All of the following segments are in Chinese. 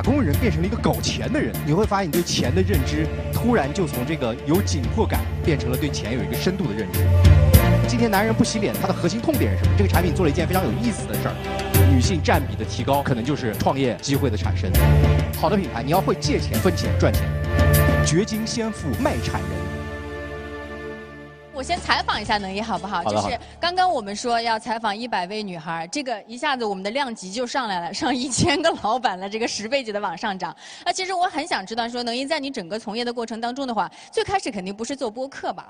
打工人变成了一个搞钱的人，你会发现你对钱的认知突然就从这个有紧迫感变成了对钱有一个深度的认知。今天男人不洗脸，他的核心痛点是什么？这个产品做了一件非常有意思的事儿，女性占比的提高，可能就是创业机会的产生。好的品牌，你要会借钱、分钱、赚钱。掘金先富卖惨人。我先采访一下能一好不好？好就是刚刚我们说要采访一百位女孩，这个一下子我们的量级就上来了，上一千个老板了，这个十倍级的往上涨。那其实我很想知道，说能一在你整个从业的过程当中的话，最开始肯定不是做播客吧？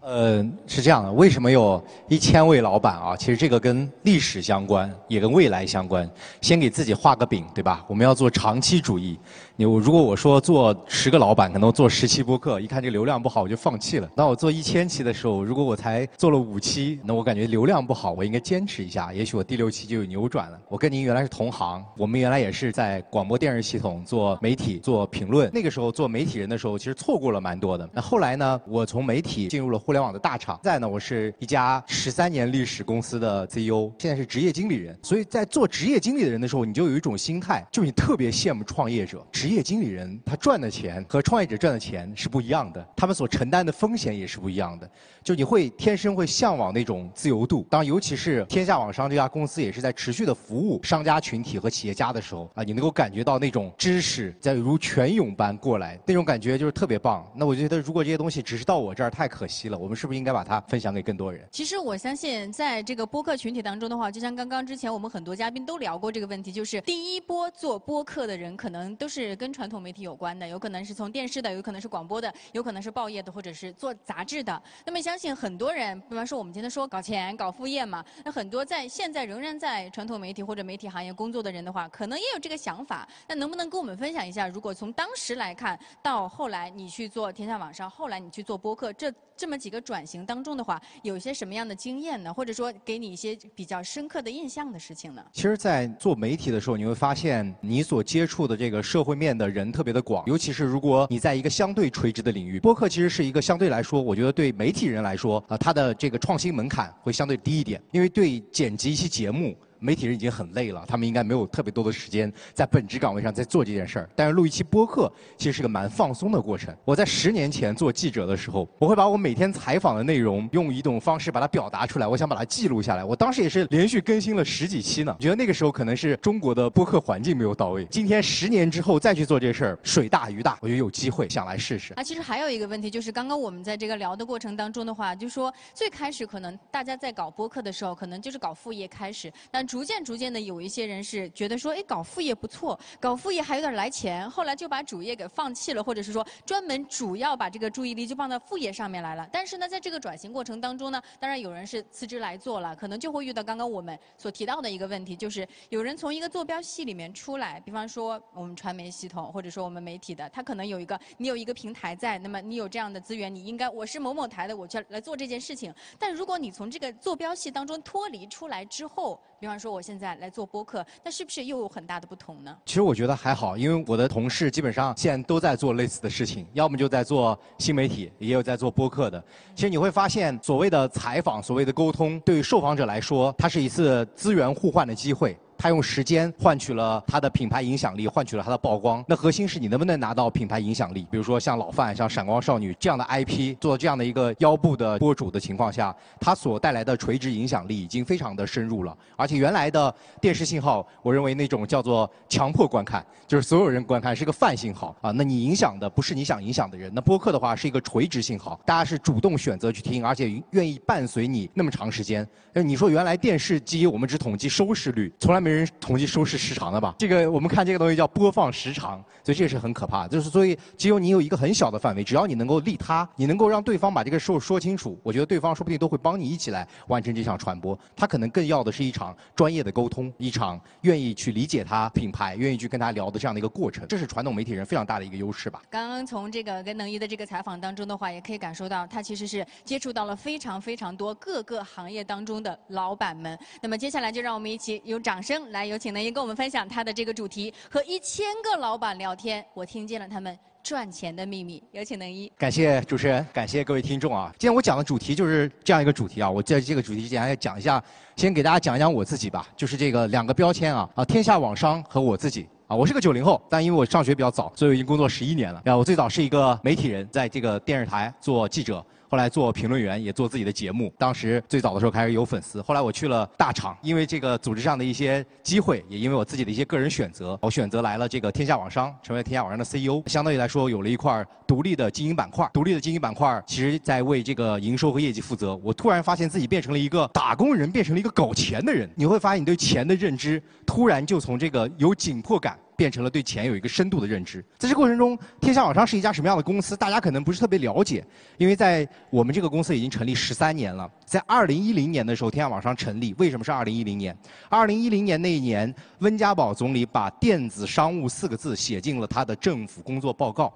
呃，是这样的，为什么有一千位老板啊？其实这个跟历史相关，也跟未来相关。先给自己画个饼，对吧？我们要做长期主义。你如果我说做十个老板，可能做十期播客，一看这个流量不好，我就放弃了。那我做一千期的时候，如果我才做了五期，那我感觉流量不好，我应该坚持一下。也许我第六期就有扭转了。我跟您原来是同行，我们原来也是在广播电视系统做媒体、做评论。那个时候做媒体人的时候，其实错过了蛮多的。那后来呢，我从媒体进入了互联网的大厂。在呢，我是一家十三年历史公司的 CEO，现在是职业经理人。所以在做职业经理人的时候，你就有一种心态，就是你特别羡慕创业者。职业经理人他赚的钱和创业者赚的钱是不一样的，他们所承担的风险也是不一样的。就你会天生会向往那种自由度。当尤其是天下网商这家公司也是在持续的服务商家群体和企业家的时候啊，你能够感觉到那种知识在如泉涌般过来，那种感觉就是特别棒。那我觉得如果这些东西只是到我这儿太可惜了，我们是不是应该把它分享给更多人？其实我相信，在这个播客群体当中的话，就像刚刚之前我们很多嘉宾都聊过这个问题，就是第一波做播客的人，可能都是跟传统媒体有关的，有可能是从电视的，有可能是广播的，有可能是报业的，或者是做杂志的。那么相信很多人，比方说我们今天说搞钱、搞副业嘛，那很多在现在仍然在传统媒体或者媒体行业工作的人的话，可能也有这个想法。那能不能跟我们分享一下，如果从当时来看到后来你去做天下网商，后来你去做播客，这这么几个转型当中的话，有一些什么样的经验呢？或者说给你一些比较深刻的印象的事情呢？其实，在做媒体的时候，你会发现你所接触的这个社会面的人特别的广，尤其是如果你在一个相对垂直的领域，播客其实是一个相对来说，我觉得对媒体人来说，啊，它的这个创新门槛会相对低一点，因为对剪辑一期节目。媒体人已经很累了，他们应该没有特别多的时间在本职岗位上在做这件事儿。但是录一期播客其实是个蛮放松的过程。我在十年前做记者的时候，我会把我每天采访的内容用一种方式把它表达出来，我想把它记录下来。我当时也是连续更新了十几期呢。我觉得那个时候可能是中国的播客环境没有到位。今天十年之后再去做这事儿，水大鱼大，我觉得有机会想来试试。啊，其实还有一个问题就是，刚刚我们在这个聊的过程当中的话，就说最开始可能大家在搞播客的时候，可能就是搞副业开始，但逐渐逐渐的。有一些人是觉得说，哎，搞副业不错，搞副业还有点来钱，后来就把主业给放弃了，或者是说专门主要把这个注意力就放到副业上面来了。但是呢，在这个转型过程当中呢，当然有人是辞职来做了，可能就会遇到刚刚我们所提到的一个问题，就是有人从一个坐标系里面出来，比方说我们传媒系统，或者说我们媒体的，他可能有一个你有一个平台在，那么你有这样的资源，你应该我是某某台的，我就来做这件事情。但如果你从这个坐标系当中脱离出来之后，比方说我现在来做。播客，那是不是又有很大的不同呢？其实我觉得还好，因为我的同事基本上现在都在做类似的事情，要么就在做新媒体，也有在做播客的。其实你会发现，所谓的采访，所谓的沟通，对于受访者来说，它是一次资源互换的机会。他用时间换取了他的品牌影响力，换取了他的曝光。那核心是你能不能拿到品牌影响力？比如说像老范、像闪光少女这样的 IP，做这样的一个腰部的播主的情况下，它所带来的垂直影响力已经非常的深入了。而且原来的电视信号，我认为那种叫做强迫观看，就是所有人观看是个泛信号啊。那你影响的不是你想影响的人。那播客的话是一个垂直信号，大家是主动选择去听，而且愿意伴随你那么长时间。那你说原来电视机我们只统计收视率，从来没。人统计收视时长的吧？这个我们看这个东西叫播放时长，所以这个是很可怕。就是所以只有你有一个很小的范围，只要你能够利他，你能够让对方把这个事说清楚，我觉得对方说不定都会帮你一起来完成这场传播。他可能更要的是一场专业的沟通，一场愿意去理解他品牌，愿意去跟他聊的这样的一个过程。这是传统媒体人非常大的一个优势吧。刚刚从这个跟能一的这个采访当中的话，也可以感受到他其实是接触到了非常非常多各个行业当中的老板们。那么接下来就让我们一起用掌声。来，有请能一跟我们分享他的这个主题，和一千个老板聊天，我听见了他们赚钱的秘密。有请能一。感谢主持人，感谢各位听众啊！今天我讲的主题就是这样一个主题啊。我在这个主题之前要讲一下，先给大家讲一讲我自己吧，就是这个两个标签啊啊，天下网商和我自己。啊，我是个九零后，但因为我上学比较早，所以我已经工作十一年了。啊，我最早是一个媒体人，在这个电视台做记者。后来做评论员，也做自己的节目。当时最早的时候开始有粉丝，后来我去了大厂，因为这个组织上的一些机会，也因为我自己的一些个人选择，我选择来了这个天下网商，成为天下网商的 CEO。相当于来说，有了一块独立的经营板块。独立的经营板块，其实在为这个营收和业绩负责。我突然发现自己变成了一个打工人，变成了一个搞钱的人。你会发现，你对钱的认知突然就从这个有紧迫感。变成了对钱有一个深度的认知。在这过程中，天下网商是一家什么样的公司？大家可能不是特别了解，因为在我们这个公司已经成立十三年了。在二零一零年的时候，天下网商成立。为什么是二零一零年？二零一零年那一年，温家宝总理把“电子商务”四个字写进了他的政府工作报告。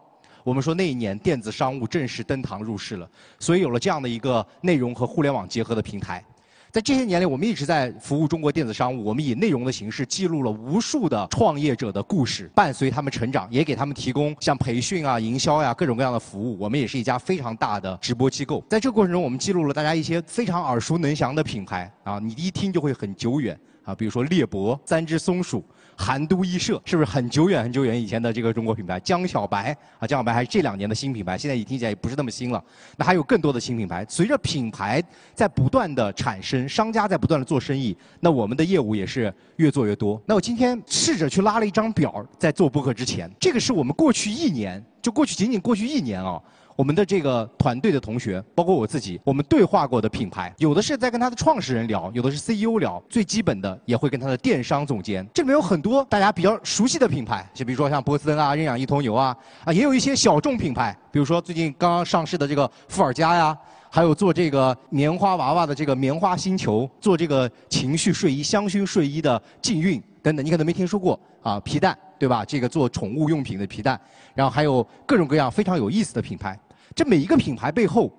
我们说那一年，电子商务正式登堂入室了，所以有了这样的一个内容和互联网结合的平台。在这些年里，我们一直在服务中国电子商务。我们以内容的形式记录了无数的创业者的故事，伴随他们成长，也给他们提供像培训啊、营销呀各种各样的服务。我们也是一家非常大的直播机构。在这个过程中，我们记录了大家一些非常耳熟能详的品牌啊，你一听就会很久远啊，比如说裂帛、三只松鼠。韩都衣舍是不是很久远很久远以前的这个中国品牌？江小白啊，江小白还是这两年的新品牌，现在一听起来也不是那么新了。那还有更多的新品牌，随着品牌在不断的产生，商家在不断的做生意，那我们的业务也是越做越多。那我今天试着去拉了一张表，在做播客之前，这个是我们过去一年，就过去仅仅过去一年啊。我们的这个团队的同学，包括我自己，我们对话过的品牌，有的是在跟他的创始人聊，有的是 CEO 聊，最基本的也会跟他的电商总监。这里面有很多大家比较熟悉的品牌，就比如说像波森啊、认养一头牛啊，啊，也有一些小众品牌，比如说最近刚刚上市的这个富尔佳呀，还有做这个棉花娃娃的这个棉花星球，做这个情绪睡衣、香薰睡衣的禁运等等，你可能没听说过啊，皮蛋对吧？这个做宠物用品的皮蛋，然后还有各种各样非常有意思的品牌。这每一个品牌背后，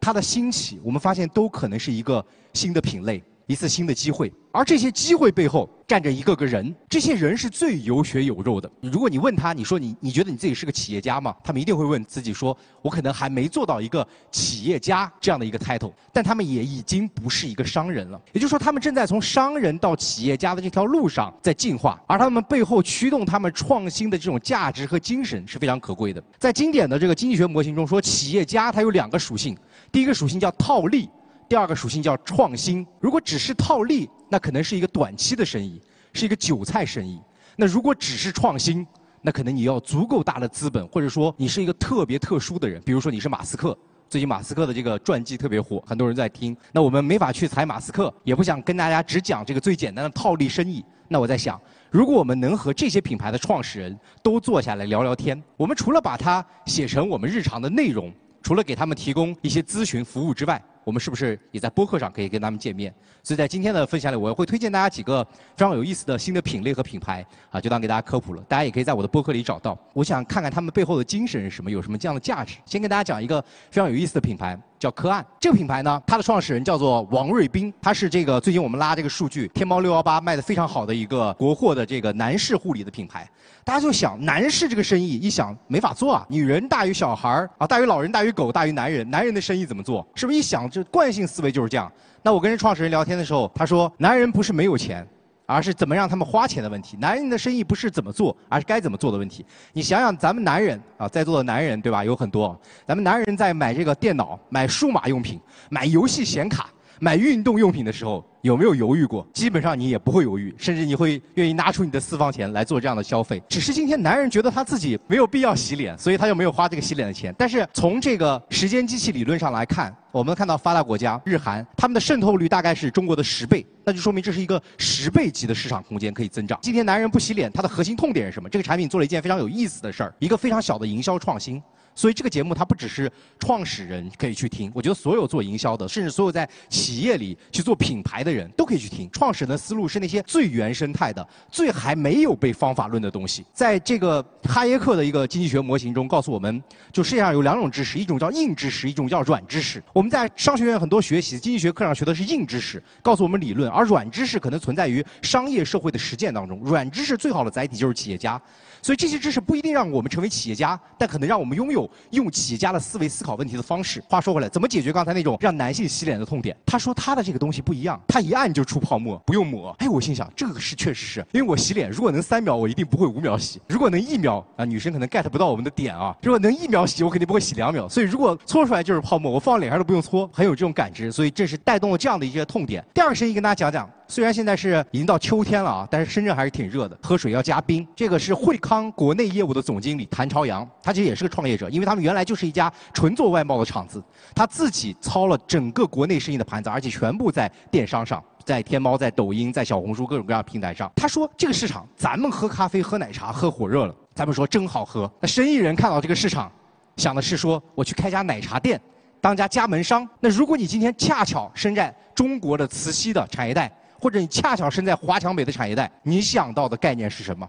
它的兴起，我们发现都可能是一个新的品类。一次新的机会，而这些机会背后站着一个个人，这些人是最有血有肉的。如果你问他，你说你你觉得你自己是个企业家吗？他们一定会问自己说，我可能还没做到一个企业家这样的一个 title，但他们也已经不是一个商人了。也就是说，他们正在从商人到企业家的这条路上在进化，而他们背后驱动他们创新的这种价值和精神是非常可贵的。在经典的这个经济学模型中说，企业家他有两个属性，第一个属性叫套利。第二个属性叫创新。如果只是套利，那可能是一个短期的生意，是一个韭菜生意。那如果只是创新，那可能你要足够大的资本，或者说你是一个特别特殊的人。比如说你是马斯克，最近马斯克的这个传记特别火，很多人在听。那我们没法去踩马斯克，也不想跟大家只讲这个最简单的套利生意。那我在想，如果我们能和这些品牌的创始人都坐下来聊聊天，我们除了把它写成我们日常的内容，除了给他们提供一些咨询服务之外，我们是不是也在播客上可以跟他们见面？所以在今天的分享里，我会推荐大家几个非常有意思的新的品类和品牌啊，就当给大家科普了。大家也可以在我的播客里找到。我想看看他们背后的精神是什么，有什么这样的价值。先跟大家讲一个非常有意思的品牌。叫科岸，这个品牌呢，它的创始人叫做王瑞斌，他是这个最近我们拉这个数据，天猫六幺八卖的非常好的一个国货的这个男士护理的品牌。大家就想，男士这个生意一想没法做啊，女人大于小孩儿啊，大于老人，大于狗，大于男人，男人的生意怎么做？是不是一想这惯性思维就是这样？那我跟人创始人聊天的时候，他说，男人不是没有钱。而是怎么让他们花钱的问题。男人的生意不是怎么做，而是该怎么做的问题。你想想，咱们男人啊，在座的男人对吧？有很多，咱们男人在买这个电脑、买数码用品、买游戏显卡、买运动用品的时候。有没有犹豫过？基本上你也不会犹豫，甚至你会愿意拿出你的私房钱来做这样的消费。只是今天男人觉得他自己没有必要洗脸，所以他就没有花这个洗脸的钱。但是从这个时间机器理论上来看，我们看到发达国家日韩，他们的渗透率大概是中国的十倍，那就说明这是一个十倍级的市场空间可以增长。今天男人不洗脸，它的核心痛点是什么？这个产品做了一件非常有意思的事儿，一个非常小的营销创新。所以这个节目它不只是创始人可以去听，我觉得所有做营销的，甚至所有在企业里去做品牌的人都可以去听。创始人的思路是那些最原生态的、最还没有被方法论的东西。在这个哈耶克的一个经济学模型中，告诉我们，就世界上有两种知识，一种叫硬知识，一种叫软知识。我们在商学院很多学习经济学课上学的是硬知识，告诉我们理论，而软知识可能存在于商业社会的实践当中。软知识最好的载体就是企业家。所以这些知识不一定让我们成为企业家，但可能让我们拥有用企业家的思维思考问题的方式。话说回来，怎么解决刚才那种让男性洗脸的痛点？他说他的这个东西不一样，他一按就出泡沫，不用抹。哎，我心想这个是确实是因为我洗脸如果能三秒，我一定不会五秒洗；如果能一秒啊，女生可能 get 不到我们的点啊。如果能一秒洗，我肯定不会洗两秒。所以如果搓出来就是泡沫，我放脸上都不用搓，很有这种感知。所以这是带动了这样的一些痛点。第二个声音跟大家讲讲。虽然现在是已经到秋天了啊，但是深圳还是挺热的，喝水要加冰。这个是惠康国内业务的总经理谭朝阳，他其实也是个创业者，因为他们原来就是一家纯做外贸的厂子，他自己操了整个国内生意的盘子，而且全部在电商上，在天猫、在抖音、在小红书各种各样平台上。他说这个市场，咱们喝咖啡、喝奶茶喝火热了，咱们说真好喝。那生意人看到这个市场，想的是说我去开家奶茶店，当家加盟商。那如果你今天恰巧身在中国的慈溪的产业带。或者你恰巧身在华强北的产业带，你想到的概念是什么？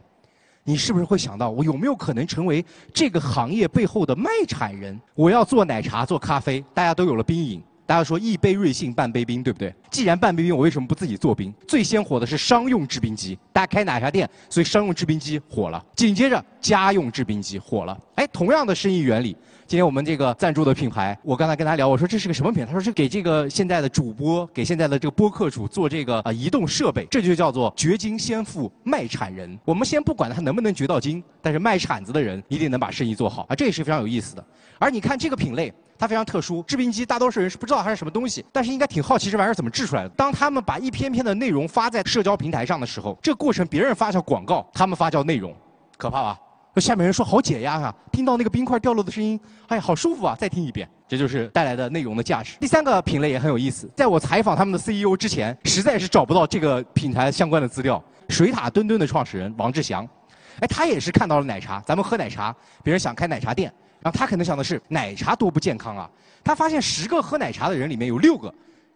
你是不是会想到我有没有可能成为这个行业背后的卖产人？我要做奶茶、做咖啡，大家都有了冰饮。大家说一杯瑞幸半杯冰，对不对？既然半杯冰，我为什么不自己做冰？最先火的是商用制冰机，大家开奶茶店，所以商用制冰机火了。紧接着家用制冰机火了。哎，同样的生意原理。今天我们这个赞助的品牌，我刚才跟他聊，我说这是个什么品牌？他说是给这个现在的主播，给现在的这个播客主做这个啊移动设备，这就叫做掘金先富卖产人。我们先不管他能不能掘到金，但是卖铲子的人一定能把生意做好啊，这也是非常有意思的。而你看这个品类，它非常特殊，制冰机大多数人是不知道它是什么东西，但是应该挺好奇这玩意儿怎么制出来的。当他们把一篇篇的内容发在社交平台上的时候，这过程别人发叫广告，他们发叫内容，可怕吧？下面人说好解压啊，听到那个冰块掉落的声音，哎呀，好舒服啊！再听一遍，这就是带来的内容的价值。第三个品类也很有意思，在我采访他们的 CEO 之前，实在是找不到这个品牌相关的资料。水塔墩墩的创始人王志祥，哎，他也是看到了奶茶，咱们喝奶茶，别人想开奶茶店，然后他可能想的是奶茶多不健康啊。他发现十个喝奶茶的人里面有六个，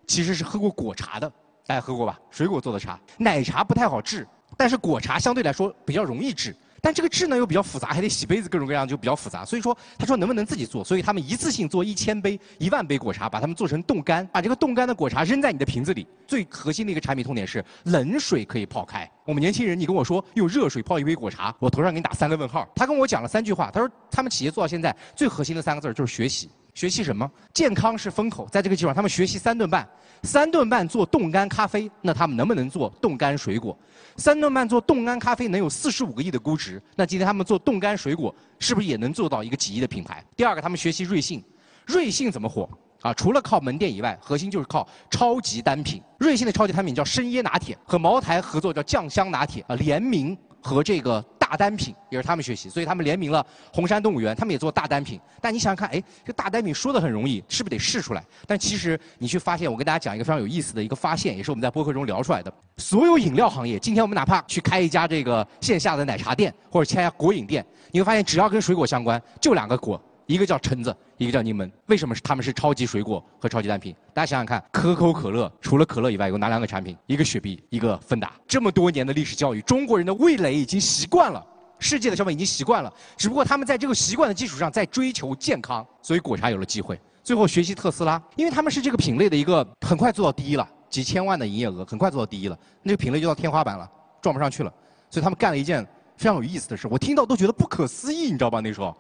其实是喝过果茶的，大家喝过吧？水果做的茶，奶茶不太好治，但是果茶相对来说比较容易治。但这个制呢又比较复杂，还得洗杯子，各种各样就比较复杂。所以说，他说能不能自己做？所以他们一次性做一千杯、一万杯果茶，把它们做成冻干，把这个冻干的果茶扔在你的瓶子里。最核心的一个产品痛点是冷水可以泡开。我们年轻人，你跟我说用热水泡一杯果茶，我头上给你打三个问号。他跟我讲了三句话，他说他们企业做到现在最核心的三个字就是学习。学习什么？健康是风口，在这个基础上，他们学习三顿半。三顿半做冻干咖啡，那他们能不能做冻干水果？三顿半做冻干咖啡能有四十五个亿的估值，那今天他们做冻干水果，是不是也能做到一个几亿的品牌？第二个，他们学习瑞幸，瑞幸怎么火？啊，除了靠门店以外，核心就是靠超级单品。瑞幸的超级单品叫深椰拿铁，和茅台合作叫酱香拿铁啊，联名和这个。大单品也是他们学习，所以他们联名了红山动物园，他们也做大单品。但你想想看，哎，这大单品说的很容易，是不是得试出来？但其实你去发现，我跟大家讲一个非常有意思的一个发现，也是我们在播客中聊出来的。所有饮料行业，今天我们哪怕去开一家这个线下的奶茶店，或者开家果饮店，你会发现，只要跟水果相关，就两个果。一个叫橙子，一个叫柠檬。为什么是他们是超级水果和超级单品？大家想想看，可口可乐除了可乐以外有哪两个产品？一个雪碧，一个芬达。这么多年的历史教育，中国人的味蕾已经习惯了，世界的消费已经习惯了。只不过他们在这个习惯的基础上在追求健康，所以果茶有了机会。最后学习特斯拉，因为他们是这个品类的一个很快做到第一了，几千万的营业额很快做到第一了，那个品类就到天花板了，撞不上去了。所以他们干了一件非常有意思的事，我听到都觉得不可思议，你知道吧？那时候，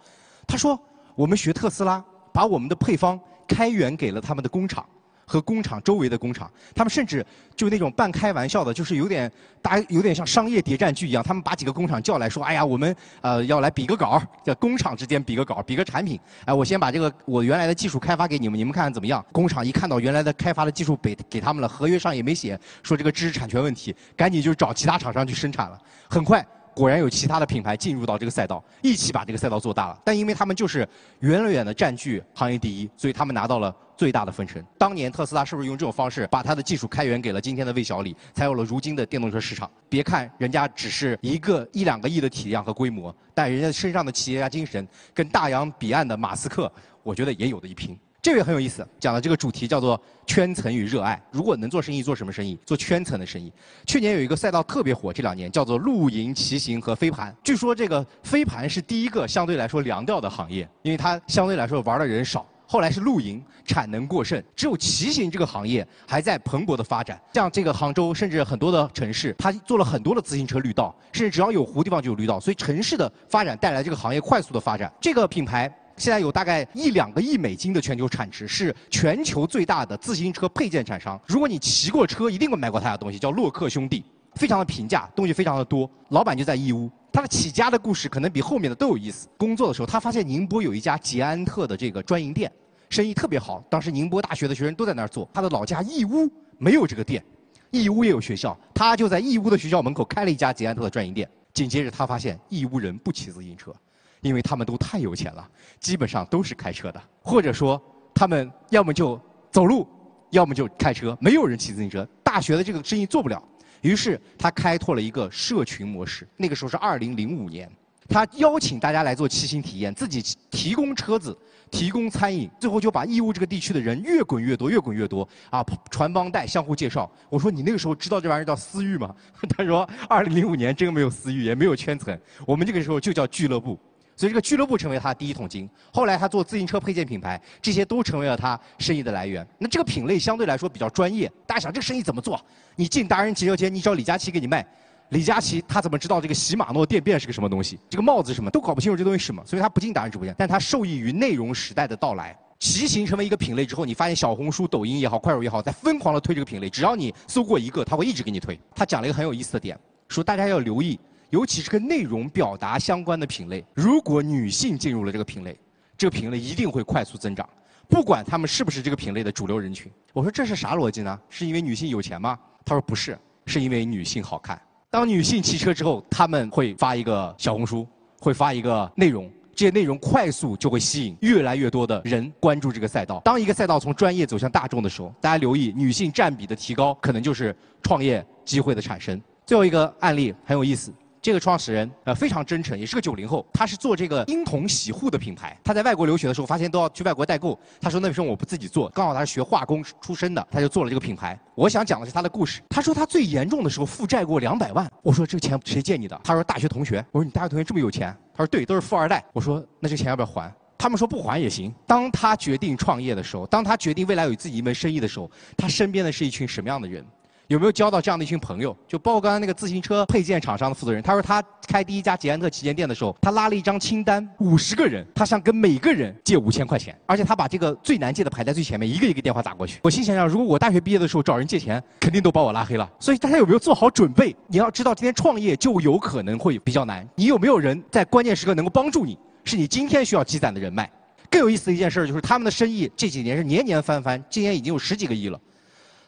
他说。我们学特斯拉，把我们的配方开源给了他们的工厂和工厂周围的工厂。他们甚至就那种半开玩笑的，就是有点大，有点像商业谍战剧一样。他们把几个工厂叫来说：“哎呀，我们呃要来比个稿，在工厂之间比个稿，比个产品。哎，我先把这个我原来的技术开发给你们，你们看看怎么样？”工厂一看到原来的开发的技术给给他们了，合约上也没写说这个知识产权问题，赶紧就找其他厂商去生产了。很快。果然有其他的品牌进入到这个赛道，一起把这个赛道做大了。但因为他们就是远远的占据行业第一，所以他们拿到了最大的分成。当年特斯拉是不是用这种方式把它的技术开源给了今天的魏小李，才有了如今的电动车市场？别看人家只是一个一两个亿的体量和规模，但人家身上的企业家精神跟大洋彼岸的马斯克，我觉得也有的一拼。这个很有意思，讲的这个主题叫做圈层与热爱。如果能做生意，做什么生意？做圈层的生意。去年有一个赛道特别火，这两年叫做露营、骑行和飞盘。据说这个飞盘是第一个相对来说凉掉的行业，因为它相对来说玩的人少。后来是露营，产能过剩，只有骑行这个行业还在蓬勃的发展。像这个杭州，甚至很多的城市，它做了很多的自行车绿道，甚至只要有湖地方就有绿道。所以城市的发展带来这个行业快速的发展。这个品牌。现在有大概一两个亿美金的全球产值，是全球最大的自行车配件厂商。如果你骑过车，一定会买过他的东西，叫洛克兄弟，非常的平价，东西非常的多。老板就在义乌，他的起家的故事可能比后面的都有意思。工作的时候，他发现宁波有一家捷安特的这个专营店，生意特别好。当时宁波大学的学生都在那儿做，他的老家义乌没有这个店，义乌也有学校，他就在义乌的学校门口开了一家捷安特的专营店。紧接着，他发现义乌人不骑自行车，因为他们都太有钱了，基本上都是开车的，或者说他们要么就走路，要么就开车，没有人骑自行车。大学的这个生意做不了，于是他开拓了一个社群模式。那个时候是二零零五年，他邀请大家来做骑行体验，自己提供车子。提供餐饮，最后就把义乌这个地区的人越滚越多，越滚越多啊！传帮带，相互介绍。我说你那个时候知道这玩意儿叫私域吗？他说，二零零五年真没有私域，也没有圈层，我们这个时候就叫俱乐部。所以这个俱乐部成为他第一桶金。后来他做自行车配件品牌，这些都成为了他生意的来源。那这个品类相对来说比较专业，大家想这个生意怎么做？你进达人骑车间，你找李佳琦给你卖。李佳琦他怎么知道这个喜马诺电变是个什么东西？这个帽子什么都搞不清楚，这东西是什么？所以他不进达人直播间，但他受益于内容时代的到来。骑行成为一个品类之后，你发现小红书、抖音也好，快手也好，在疯狂的推这个品类。只要你搜过一个，他会一直给你推。他讲了一个很有意思的点，说大家要留意，尤其是跟内容表达相关的品类，如果女性进入了这个品类，这个品类一定会快速增长，不管他们是不是这个品类的主流人群。我说这是啥逻辑呢？是因为女性有钱吗？他说不是，是因为女性好看。当女性骑车之后，他们会发一个小红书，会发一个内容，这些内容快速就会吸引越来越多的人关注这个赛道。当一个赛道从专业走向大众的时候，大家留意女性占比的提高，可能就是创业机会的产生。最后一个案例很有意思。这个创始人呃非常真诚，也是个九零后。他是做这个婴童洗护的品牌。他在外国留学的时候，发现都要去外国代购。他说那时候我不自己做，刚好他是学化工出身的，他就做了这个品牌。我想讲的是他的故事。他说他最严重的时候负债过两百万。我说这个钱谁借你的？他说大学同学。我说你大学同学这么有钱？他说对，都是富二代。我说那这钱要不要还？他们说不还也行。当他决定创业的时候，当他决定未来有自己一门生意的时候，他身边的是一群什么样的人？有没有交到这样的一群朋友？就包括刚刚那个自行车配件厂商的负责人，他说他开第一家捷安特旗舰店的时候，他拉了一张清单，五十个人，他想跟每个人借五千块钱，而且他把这个最难借的排在最前面，一个一个电话打过去。我心想想，如果我大学毕业的时候找人借钱，肯定都把我拉黑了。所以大家有没有做好准备？你要知道，今天创业就有可能会比较难。你有没有人在关键时刻能够帮助你？是你今天需要积攒的人脉。更有意思的一件事就是，他们的生意这几年是年年翻番，今年已经有十几个亿了。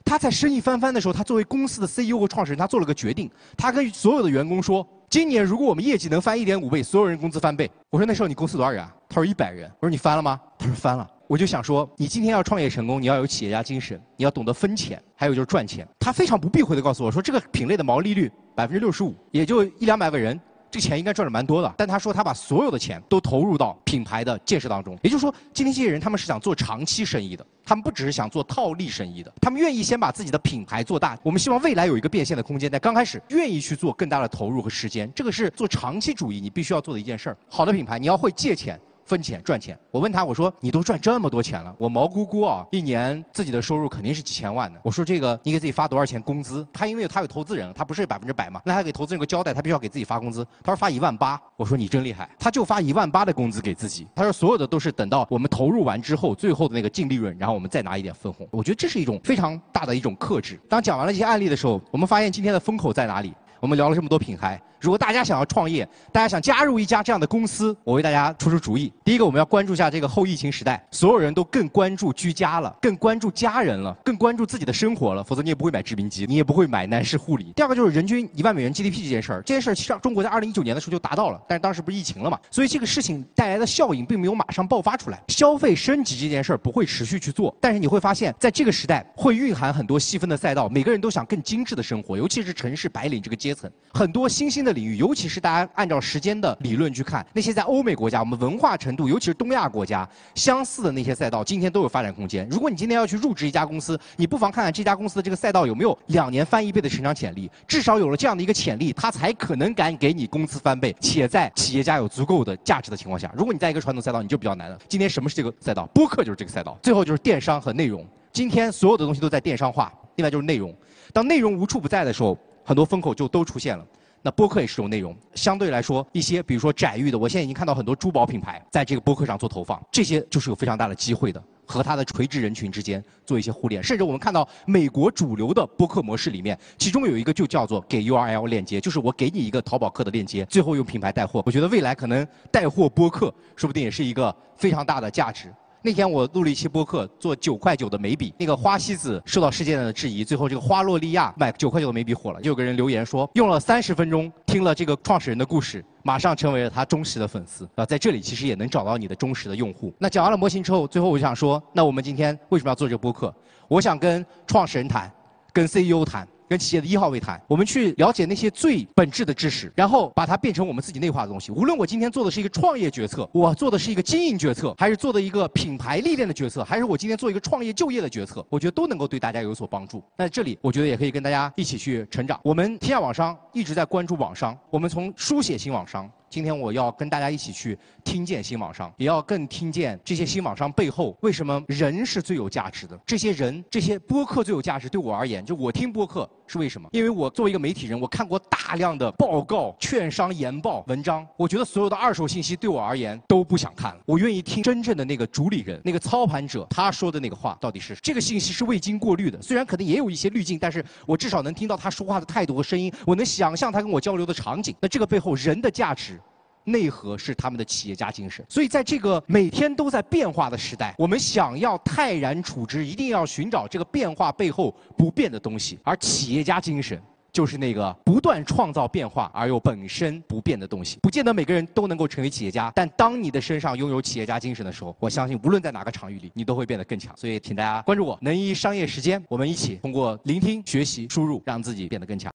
他在生意翻番的时候，他作为公司的 CEO 和创始人，他做了个决定。他跟所有的员工说：“今年如果我们业绩能翻一点五倍，所有人工资翻倍。”我说：“那时候你公司多少人啊？”他说：“一百人。”我说：“你翻了吗？”他说：“翻了。”我就想说，你今天要创业成功，你要有企业家精神，你要懂得分钱，还有就是赚钱。他非常不避讳的告诉我说：“这个品类的毛利率百分之六十五，也就一两百个人。”这钱应该赚的蛮多的，但他说他把所有的钱都投入到品牌的建设当中。也就是说，今天这些人他们是想做长期生意的，他们不只是想做套利生意的，他们愿意先把自己的品牌做大。我们希望未来有一个变现的空间，但刚开始愿意去做更大的投入和时间，这个是做长期主义你必须要做的一件事儿。好的品牌，你要会借钱。分钱赚钱，我问他，我说你都赚这么多钱了，我毛估估啊，一年自己的收入肯定是几千万的。我说这个你给自己发多少钱工资？他因为他有投资人，他不是百分之百嘛，那他给投资人个交代，他必须要给自己发工资。他说发一万八，我说你真厉害，他就发一万八的工资给自己。他说所有的都是等到我们投入完之后，最后的那个净利润，然后我们再拿一点分红。我觉得这是一种非常大的一种克制。当讲完了这些案例的时候，我们发现今天的风口在哪里？我们聊了这么多品牌。如果大家想要创业，大家想加入一家这样的公司，我为大家出出主意。第一个，我们要关注一下这个后疫情时代，所有人都更关注居家了，更关注家人了，更关注自己的生活了。否则你也不会买制冰机，你也不会买男士护理。第二个就是人均一万美元 GDP 这件事儿，这件事儿其实中国在二零一九年的时候就达到了，但是当时不是疫情了嘛，所以这个事情带来的效应并没有马上爆发出来。消费升级这件事儿不会持续去做，但是你会发现在这个时代会蕴含很多细分的赛道，每个人都想更精致的生活，尤其是城市白领这个阶层，很多新兴的领域，尤其是。大家按照时间的理论去看，那些在欧美国家，我们文化程度，尤其是东亚国家相似的那些赛道，今天都有发展空间。如果你今天要去入职一家公司，你不妨看看这家公司的这个赛道有没有两年翻一倍的成长潜力。至少有了这样的一个潜力，它才可能敢给你工资翻倍，且在企业家有足够的价值的情况下。如果你在一个传统赛道，你就比较难了。今天什么是这个赛道？播客就是这个赛道。最后就是电商和内容。今天所有的东西都在电商化。另外就是内容。当内容无处不在的时候，很多风口就都出现了。那播客也是一种内容。相对来说，一些比如说窄域的，我现在已经看到很多珠宝品牌在这个播客上做投放，这些就是有非常大的机会的。和它的垂直人群之间做一些互联，甚至我们看到美国主流的播客模式里面，其中有一个就叫做给 URL 链接，就是我给你一个淘宝客的链接，最后用品牌带货。我觉得未来可能带货播客说不定也是一个非常大的价值。那天我录了一期播客，做九块九的眉笔，那个花西子受到世界的质疑，最后这个花洛莉亚买九块九的眉笔火了。就有个人留言说，用了三十分钟听了这个创始人的故事，马上成为了他忠实的粉丝啊，在这里其实也能找到你的忠实的用户。那讲完了模型之后，最后我想说，那我们今天为什么要做这个播客？我想跟创始人谈，跟 CEO 谈。跟企业的一号位谈，我们去了解那些最本质的知识，然后把它变成我们自己内化的东西。无论我今天做的是一个创业决策，我做的是一个经营决策，还是做的一个品牌历练的决策，还是我今天做一个创业就业的决策，我觉得都能够对大家有所帮助。那这里我觉得也可以跟大家一起去成长。我们天下网商一直在关注网商，我们从书写新网商。今天我要跟大家一起去听见新网商，也要更听见这些新网商背后为什么人是最有价值的。这些人，这些播客最有价值。对我而言，就我听播客是为什么？因为我作为一个媒体人，我看过大量的报告、券商研报、文章，我觉得所有的二手信息对我而言都不想看了。我愿意听真正的那个主理人、那个操盘者他说的那个话到底是这个信息是未经过滤的。虽然可能也有一些滤镜，但是我至少能听到他说话的态度和声音，我能想象他跟我交流的场景。那这个背后人的价值。内核是他们的企业家精神，所以在这个每天都在变化的时代，我们想要泰然处之，一定要寻找这个变化背后不变的东西。而企业家精神就是那个不断创造变化而又本身不变的东西。不见得每个人都能够成为企业家，但当你的身上拥有企业家精神的时候，我相信无论在哪个场域里，你都会变得更强。所以，请大家关注我，能一商业时间，我们一起通过聆听、学习、输入，让自己变得更强。